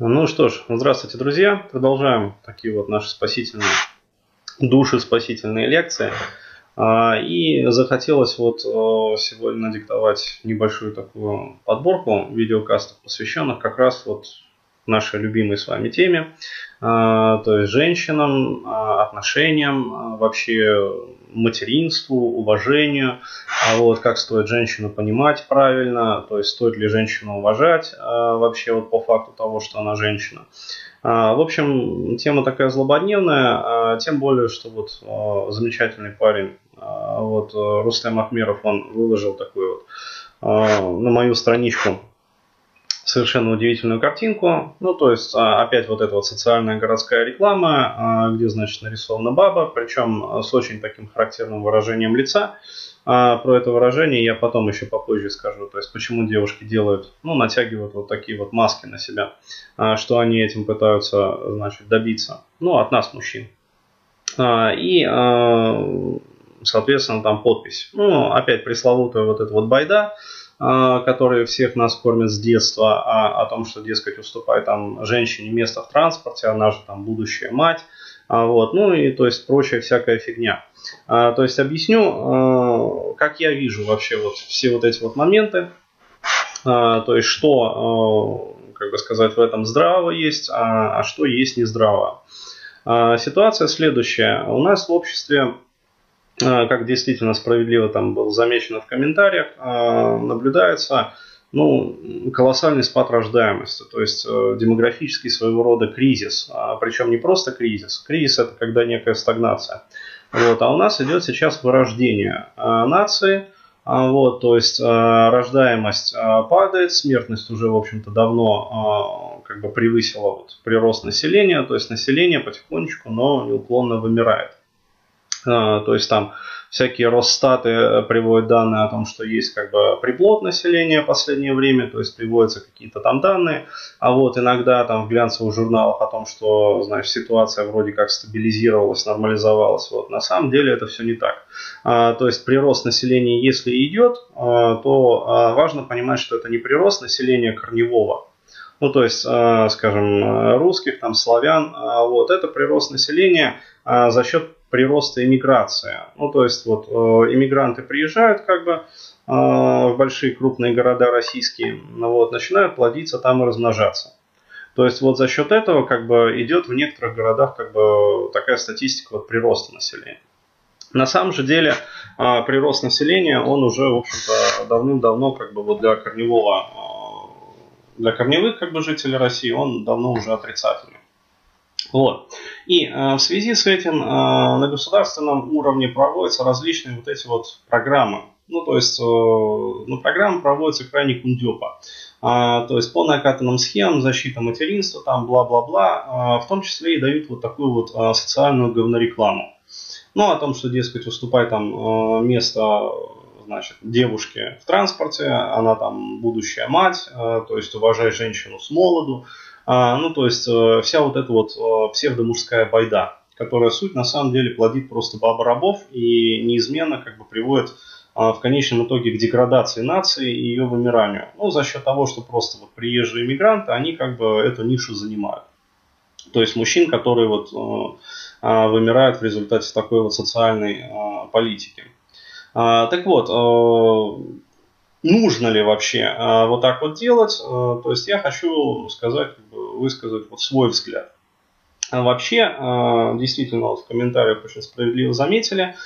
Ну что ж, здравствуйте, друзья. Продолжаем такие вот наши спасительные души, спасительные лекции. А, и захотелось вот э, сегодня надиктовать небольшую такую подборку видеокастов, посвященных как раз вот нашей любимой с вами теме, а, то есть женщинам, а, отношениям, вообще материнству, уважению, а вот как стоит женщину понимать правильно, то есть стоит ли женщину уважать вообще вот по факту того, что она женщина. В общем, тема такая злободневная, тем более, что вот замечательный парень, вот Рустем Ахмеров, он выложил такой вот на мою страничку совершенно удивительную картинку. Ну, то есть, а, опять вот эта вот социальная городская реклама, а, где, значит, нарисована баба, причем а, с очень таким характерным выражением лица. Про это выражение я потом еще попозже скажу. То есть, почему девушки делают, ну, натягивают вот такие вот маски на себя, что они этим пытаются, значит, добиться. Ну, от нас, мужчин. И, соответственно, там подпись. Ну, опять пресловутая вот эта вот байда, которые всех нас кормят с детства, а, о том, что, дескать, уступает там женщине место в транспорте, она же там будущая мать, а, вот, ну и то есть прочая всякая фигня. А, то есть объясню, а, как я вижу вообще вот все вот эти вот моменты, а, то есть что, а, как бы сказать, в этом здраво есть, а, а что есть не здраво. А, ситуация следующая. У нас в обществе а, как действительно справедливо там было замечено в комментариях, а, наблюдается ну, колоссальный спад рождаемости, то есть э, демографический своего рода кризис, а, причем не просто кризис, кризис это когда некая стагнация, вот, а у нас идет сейчас вырождение нации, вот, то есть рождаемость падает, смертность уже, в общем-то, давно как бы превысила вот прирост населения, то есть население потихонечку, но неуклонно вымирает. А, то есть там всякие Росстаты э, приводят данные о том, что есть как бы приплод населения в последнее время, то есть приводятся какие-то там данные, а вот иногда там в глянцевых журналах о том, что, значит, ситуация вроде как стабилизировалась, нормализовалась, вот на самом деле это все не так. А, то есть прирост населения, если идет, а, то а, важно понимать, что это не прирост населения корневого, ну, то есть, а, скажем, русских, там, славян, а, вот, это прирост населения за счет прироста иммиграции. Ну, то есть, вот, иммигранты приезжают, как бы, в большие крупные города российские, ну, вот, начинают плодиться там и размножаться. То есть, вот за счет этого, как бы, идет в некоторых городах, как бы, такая статистика вот прироста населения. На самом же деле, прирост населения, он уже, в общем-то, давным-давно, как бы, вот для корневого для корневых как бы жителей России он давно уже отрицательный. Вот. И э, в связи с этим э, на государственном уровне проводятся различные вот эти вот программы. Ну, то есть, э, ну, программы проводятся крайне кундепа. Э, то есть, по накатанным схемам, защита материнства, там, бла-бла-бла, э, в том числе и дают вот такую вот э, социальную говнорекламу. Ну, о том, что, дескать, уступай там э, место значит, девушке в транспорте, она там будущая мать, э, то есть уважай женщину с молоду, а, ну, то есть э, вся вот эта вот э, псевдомужская байда, которая суть на самом деле плодит просто баба рабов и неизменно как бы приводит в конечном итоге к деградации нации и ее вымиранию. Ну, за счет того, что просто вот приезжие иммигранты, они как бы эту нишу занимают. То есть мужчин, которые вот вымирают в результате такой вот социальной политики. А, так вот, э, нужно ли вообще э, вот так вот делать? Э, то есть я хочу сказать, высказать вот свой взгляд. А вообще, действительно, вот в комментариях очень справедливо заметили,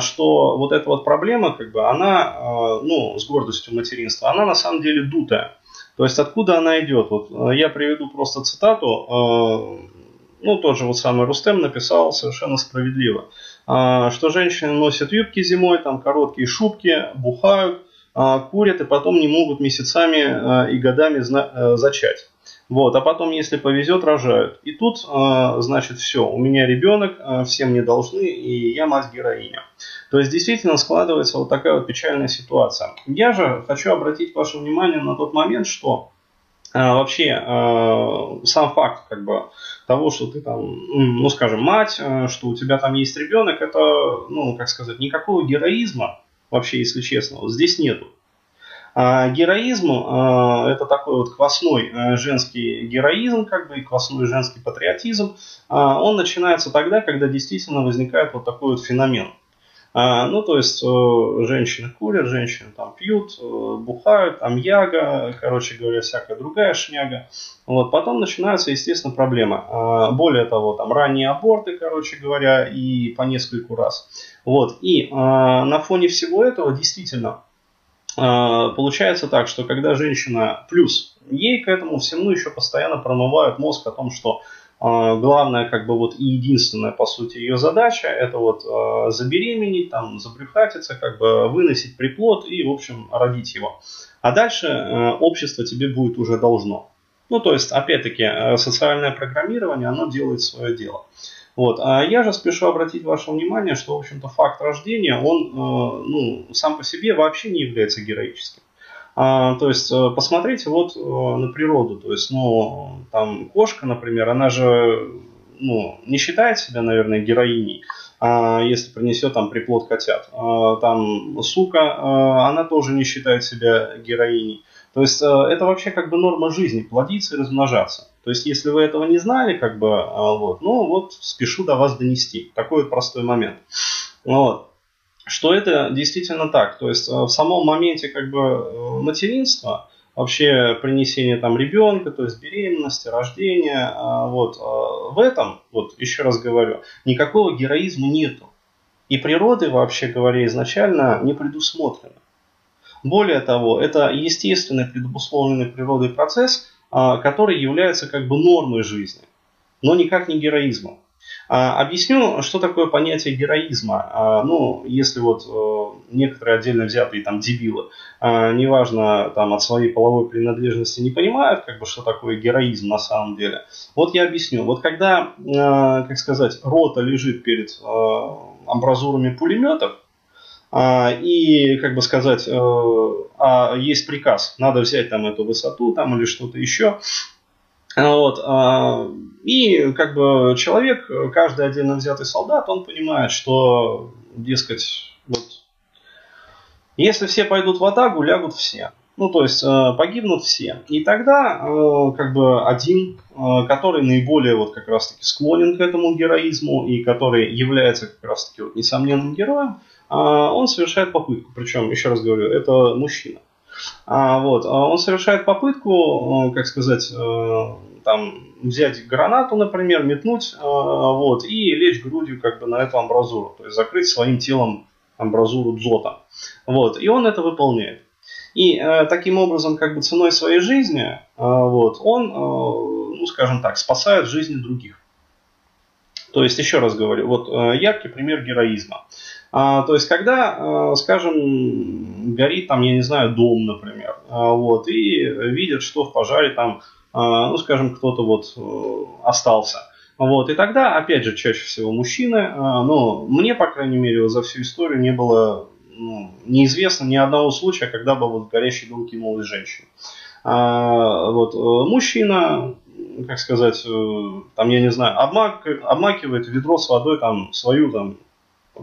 что вот эта вот проблема, как бы, она, ну, с гордостью материнства, она на самом деле дутая. То есть откуда она идет? Вот я приведу просто цитату, ну, тот же вот самый Рустем написал совершенно справедливо. А, что женщины носят юбки зимой, там короткие шубки, бухают, а, курят и потом не могут месяцами а, и годами э, зачать. Вот, а потом, если повезет, рожают. И тут, значит, все, у меня ребенок, всем не должны, и я мать-героиня. То есть, действительно складывается вот такая вот печальная ситуация. Я же хочу обратить ваше внимание на тот момент, что вообще сам факт, как бы, того, что ты там, ну, скажем, мать, что у тебя там есть ребенок, это, ну, как сказать, никакого героизма, вообще, если честно, вот здесь нету. А героизм а, это такой вот квасной э, женский героизм, как бы и квасной женский патриотизм. А, он начинается тогда, когда действительно возникает вот такой вот феномен. А, ну, то есть э, женщины курят, женщины там пьют, э, бухают, там яга, короче говоря, всякая другая шняга. Вот, потом начинаются, естественно, проблемы. А, более того, там ранние аборты, короче говоря, и по нескольку раз. Вот, и а, на фоне всего этого действительно получается так, что когда женщина плюс, ей к этому всему еще постоянно промывают мозг о том, что а, главная, как бы вот и единственная, по сути, ее задача это вот э, забеременеть, там, забрюхатиться, как бы выносить приплод и, в общем, родить его. А дальше э, общество тебе будет уже должно. Ну, то есть, опять-таки, э, социальное программирование, оно делает свое дело. Вот. А я же спешу обратить ваше внимание, что, в общем-то, факт рождения, он, ну, сам по себе вообще не является героическим. А, то есть э, посмотрите вот э, на природу. То есть, ну, там кошка, например, она же ну, не считает себя, наверное, героиней, а если принесет там приплод котят. А, там сука, она тоже не считает себя героиней. То есть это вообще как бы норма жизни, плодиться и размножаться. То есть если вы этого не знали, как бы, вот, ну вот спешу до вас донести. Такой вот простой момент. Вот что это действительно так. То есть э, в самом моменте как бы э, материнства, вообще принесения там ребенка, то есть беременности, рождения, э, вот в этом, вот еще раз говорю, никакого героизма нету. И природы, вообще говоря, изначально не предусмотрено. Более того, это естественный предусмотренный природой процесс, который является как бы нормой жизни, но никак не героизмом. А, объясню, что такое понятие героизма. А, ну, если вот э, некоторые отдельно взятые там дебилы, а, неважно там от своей половой принадлежности не понимают, как бы что такое героизм на самом деле. Вот я объясню. Вот когда, как сказать, рота лежит перед амбразурами пулеметов, и, как бы сказать, э, есть приказ, надо взять там эту высоту там или что-то еще, вот. А, и как бы человек, каждый отдельно взятый солдат, он понимает, что, дескать, вот, если все пойдут в атаку, лягут все. Ну, то есть э, погибнут все. И тогда э, как бы один, э, который наиболее вот как раз-таки склонен к этому героизму и который является как раз-таки вот несомненным героем, он совершает попытку. Причем, еще раз говорю, это мужчина. А, вот, а он совершает попытку, э, как сказать, э, там, взять гранату, например, метнуть, э, вот, и лечь грудью как бы на эту амбразуру, то есть закрыть своим телом амбразуру дзота. Вот, и он это выполняет. И э, таким образом, как бы ценой своей жизни, э, вот, он, э, ну, скажем так, спасает жизни других. То есть, еще раз говорю, вот э, яркий пример героизма. А, то есть, когда, э, скажем, горит там, я не знаю, дом, например, а, вот, и видят, что в пожаре там, ну, скажем, кто-то вот э, остался. Вот, и тогда, опять же, чаще всего мужчины, ну, мне, по крайней мере, за всю историю не было ну, неизвестно ни одного случая, когда бы вот горящий дом кинулась женщина. А, вот, э, мужчина, как сказать, там, я не знаю, обмак, обмакивает ведро с водой там свою там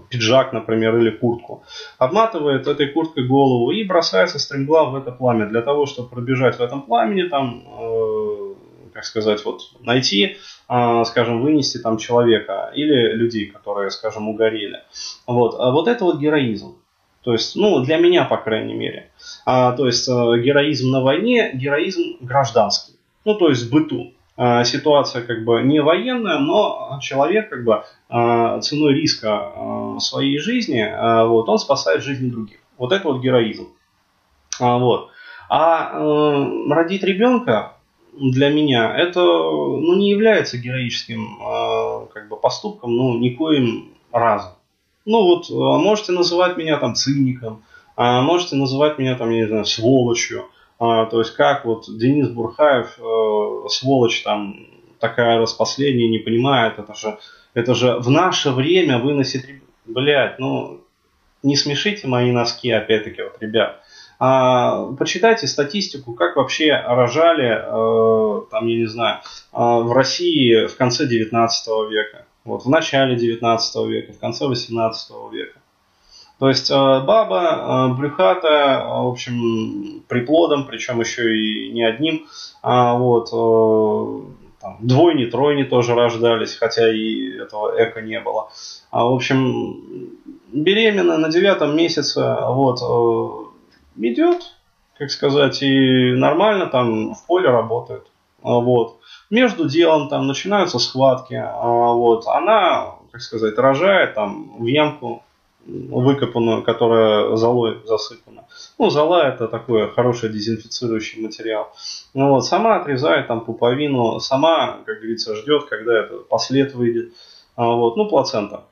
пиджак, например, или куртку, обматывает этой курткой голову и бросается стремглав в это пламя для того, чтобы пробежать в этом пламени, там, э, как сказать, вот найти, э, скажем, вынести там человека или людей, которые, скажем, угорели. Вот, а вот это вот героизм. То есть, ну, для меня, по крайней мере. А, то есть, э, героизм на войне, героизм гражданский. Ну, то есть, в быту. А, ситуация как бы не военная, но человек как бы а, ценой риска а, своей жизни, вот, он спасает жизни других. Вот это вот героизм. Вот. А э, родить ребенка для меня это ну, не является героическим как бы, поступком, ну, никоим разом. Ну вот, можете называть меня там циником, можете называть меня там, я не знаю, сволочью, то есть как вот Денис Бурхаев, э, сволочь там такая распоследняя, не понимает, это же, это же в наше время выносит, блядь, ну не смешите мои носки, опять-таки, вот, ребят. А, почитайте статистику, как вообще рожали, э, там, я не знаю, э, в России в конце 19 века, вот, в начале 19 века, в конце 18 века. То есть э, баба э, брюхатая, э, в общем, приплодом, причем еще и не одним, а вот там, двойни, тройни тоже рождались, хотя и этого эко не было. А, в общем, беременна на девятом месяце, вот, идет, как сказать, и нормально там в поле работает. Вот. Между делом там начинаются схватки. Вот. Она, как сказать, рожает там в ямку выкопанную, которая золой засыпана. Ну, зола это такой хороший дезинфицирующий материал. Ну, вот, сама отрезает там пуповину, сама, как говорится, ждет, когда это послед выйдет. А, вот, ну, плацента.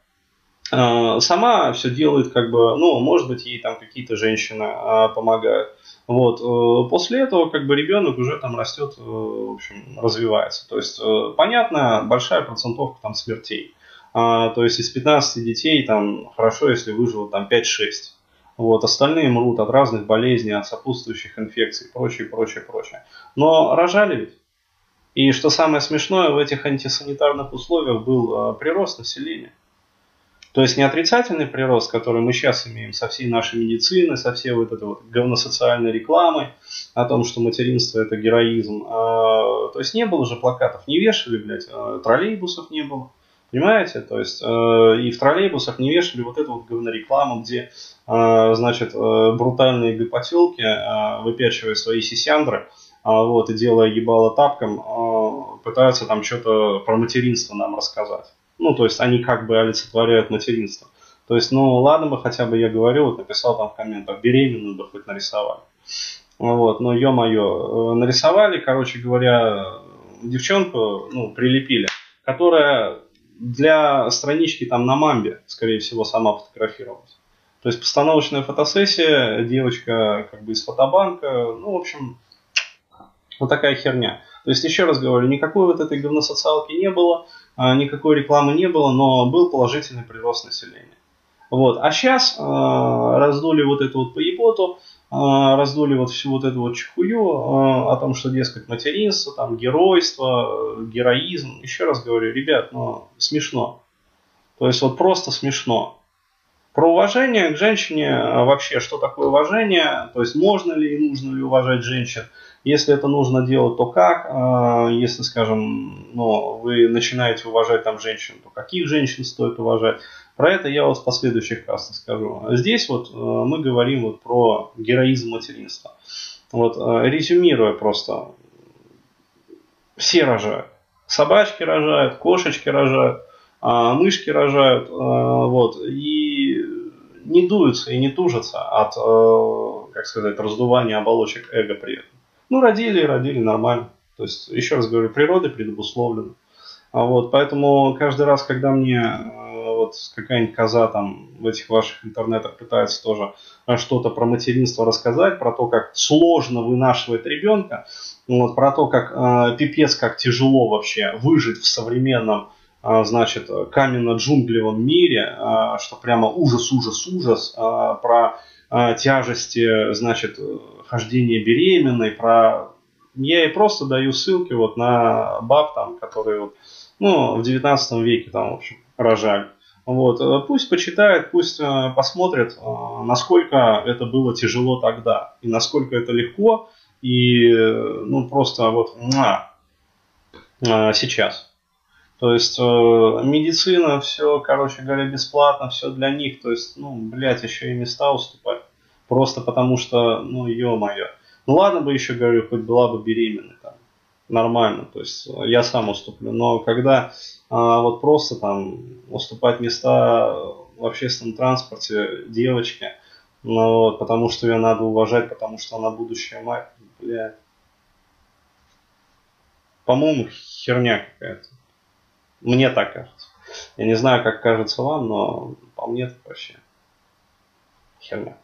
А, сама все делает, как бы, ну, может быть, ей там какие-то женщины а, помогают. Вот. Э, после этого как бы ребенок уже там растет, э, в общем, развивается. То есть, э, понятно, большая процентовка там смертей. А, то есть из 15 детей там хорошо, если выживут там 5-6. Вот, остальные мрут от разных болезней, от сопутствующих инфекций, прочее, прочее, прочее. Но рожали ведь. И что самое смешное, в этих антисанитарных условиях был э, прирост населения. То есть не отрицательный прирост, который мы сейчас имеем со всей нашей медицины, со всей вот этой вот говносоциальной рекламой о том, что материнство это героизм. А, то есть не было же плакатов, не вешали, блядь, а, троллейбусов не было. Понимаете? То есть э, и в троллейбусах не вешали вот эту вот говнорекламу, где, э, значит, э, брутальные гопотелки, э, выпячивая свои сисяндры, э, вот, и делая ебало тапком, э, пытаются там что-то про материнство нам рассказать. Ну, то есть они как бы олицетворяют материнство. То есть, ну, ладно бы хотя бы я говорю, вот написал там в комментах, беременную бы хоть нарисовали. Вот, но ё-моё, э, нарисовали, короче говоря, девчонку, ну, прилепили, которая для странички там на мамбе, скорее всего, сама фотографировалась. То есть постановочная фотосессия, девочка как бы из фотобанка, ну, в общем, вот такая херня. То есть, еще раз говорю, никакой вот этой говносоциалки не было, а, никакой рекламы не было, но был положительный прирост населения. Вот. А сейчас э, раздули вот эту вот поеботу, а, раздули вот всю вот эту вот чехую а, о том, что, дескать, материнство, там, геройство, героизм. Еще раз говорю, ребят, ну, смешно. То есть вот просто смешно. Про уважение к женщине а, вообще, что такое уважение, то есть можно ли и нужно ли уважать женщин, если это нужно делать, то как, если, скажем, ну, вы начинаете уважать там женщин, то каких женщин стоит уважать, про это я вот в последующих кастах скажу. Здесь вот э, мы говорим вот про героизм материнства. Вот, э, резюмируя просто, все рожают. Собачки рожают, кошечки рожают, а, мышки рожают, э, вот, и не дуются и не тужатся от, как сказать, раздувания оболочек эго при этом. Ну, родили и родили нормально. То есть, еще раз говорю, природа предобусловлена. А вот, поэтому каждый раз, когда мне вот какая-нибудь коза там в этих ваших интернетах пытается тоже э, что-то про материнство рассказать, про то, как сложно вынашивать ребенка, вот, про то, как э, пипец, как тяжело вообще выжить в современном э, значит, каменно-джунглевом мире, э, что прямо ужас, ужас, ужас, про тяжести, значит, хождения беременной, про... Я ей просто даю ссылки вот на баб там, которые вот, ну, в 19 веке там, в общем, рожали. Вот. Э, пусть почитает, пусть э, посмотрит, э, насколько это было тяжело тогда, и насколько это легко, и ну просто вот на, сейчас. То есть медицина, все, короче говоря, бесплатно, все для них. То есть, ну, блядь, еще и места уступать. Просто потому что, ну, ё-моё. Ну ладно бы еще, говорю, хоть была бы беременна там. Нормально, то есть я сам уступлю. Но когда а вот просто там уступать места в общественном транспорте девочке, ну, вот, потому что ее надо уважать, потому что она будущая мать, бля. По-моему, херня какая-то. Мне так кажется. Я не знаю, как кажется вам, но по мне это вообще херня.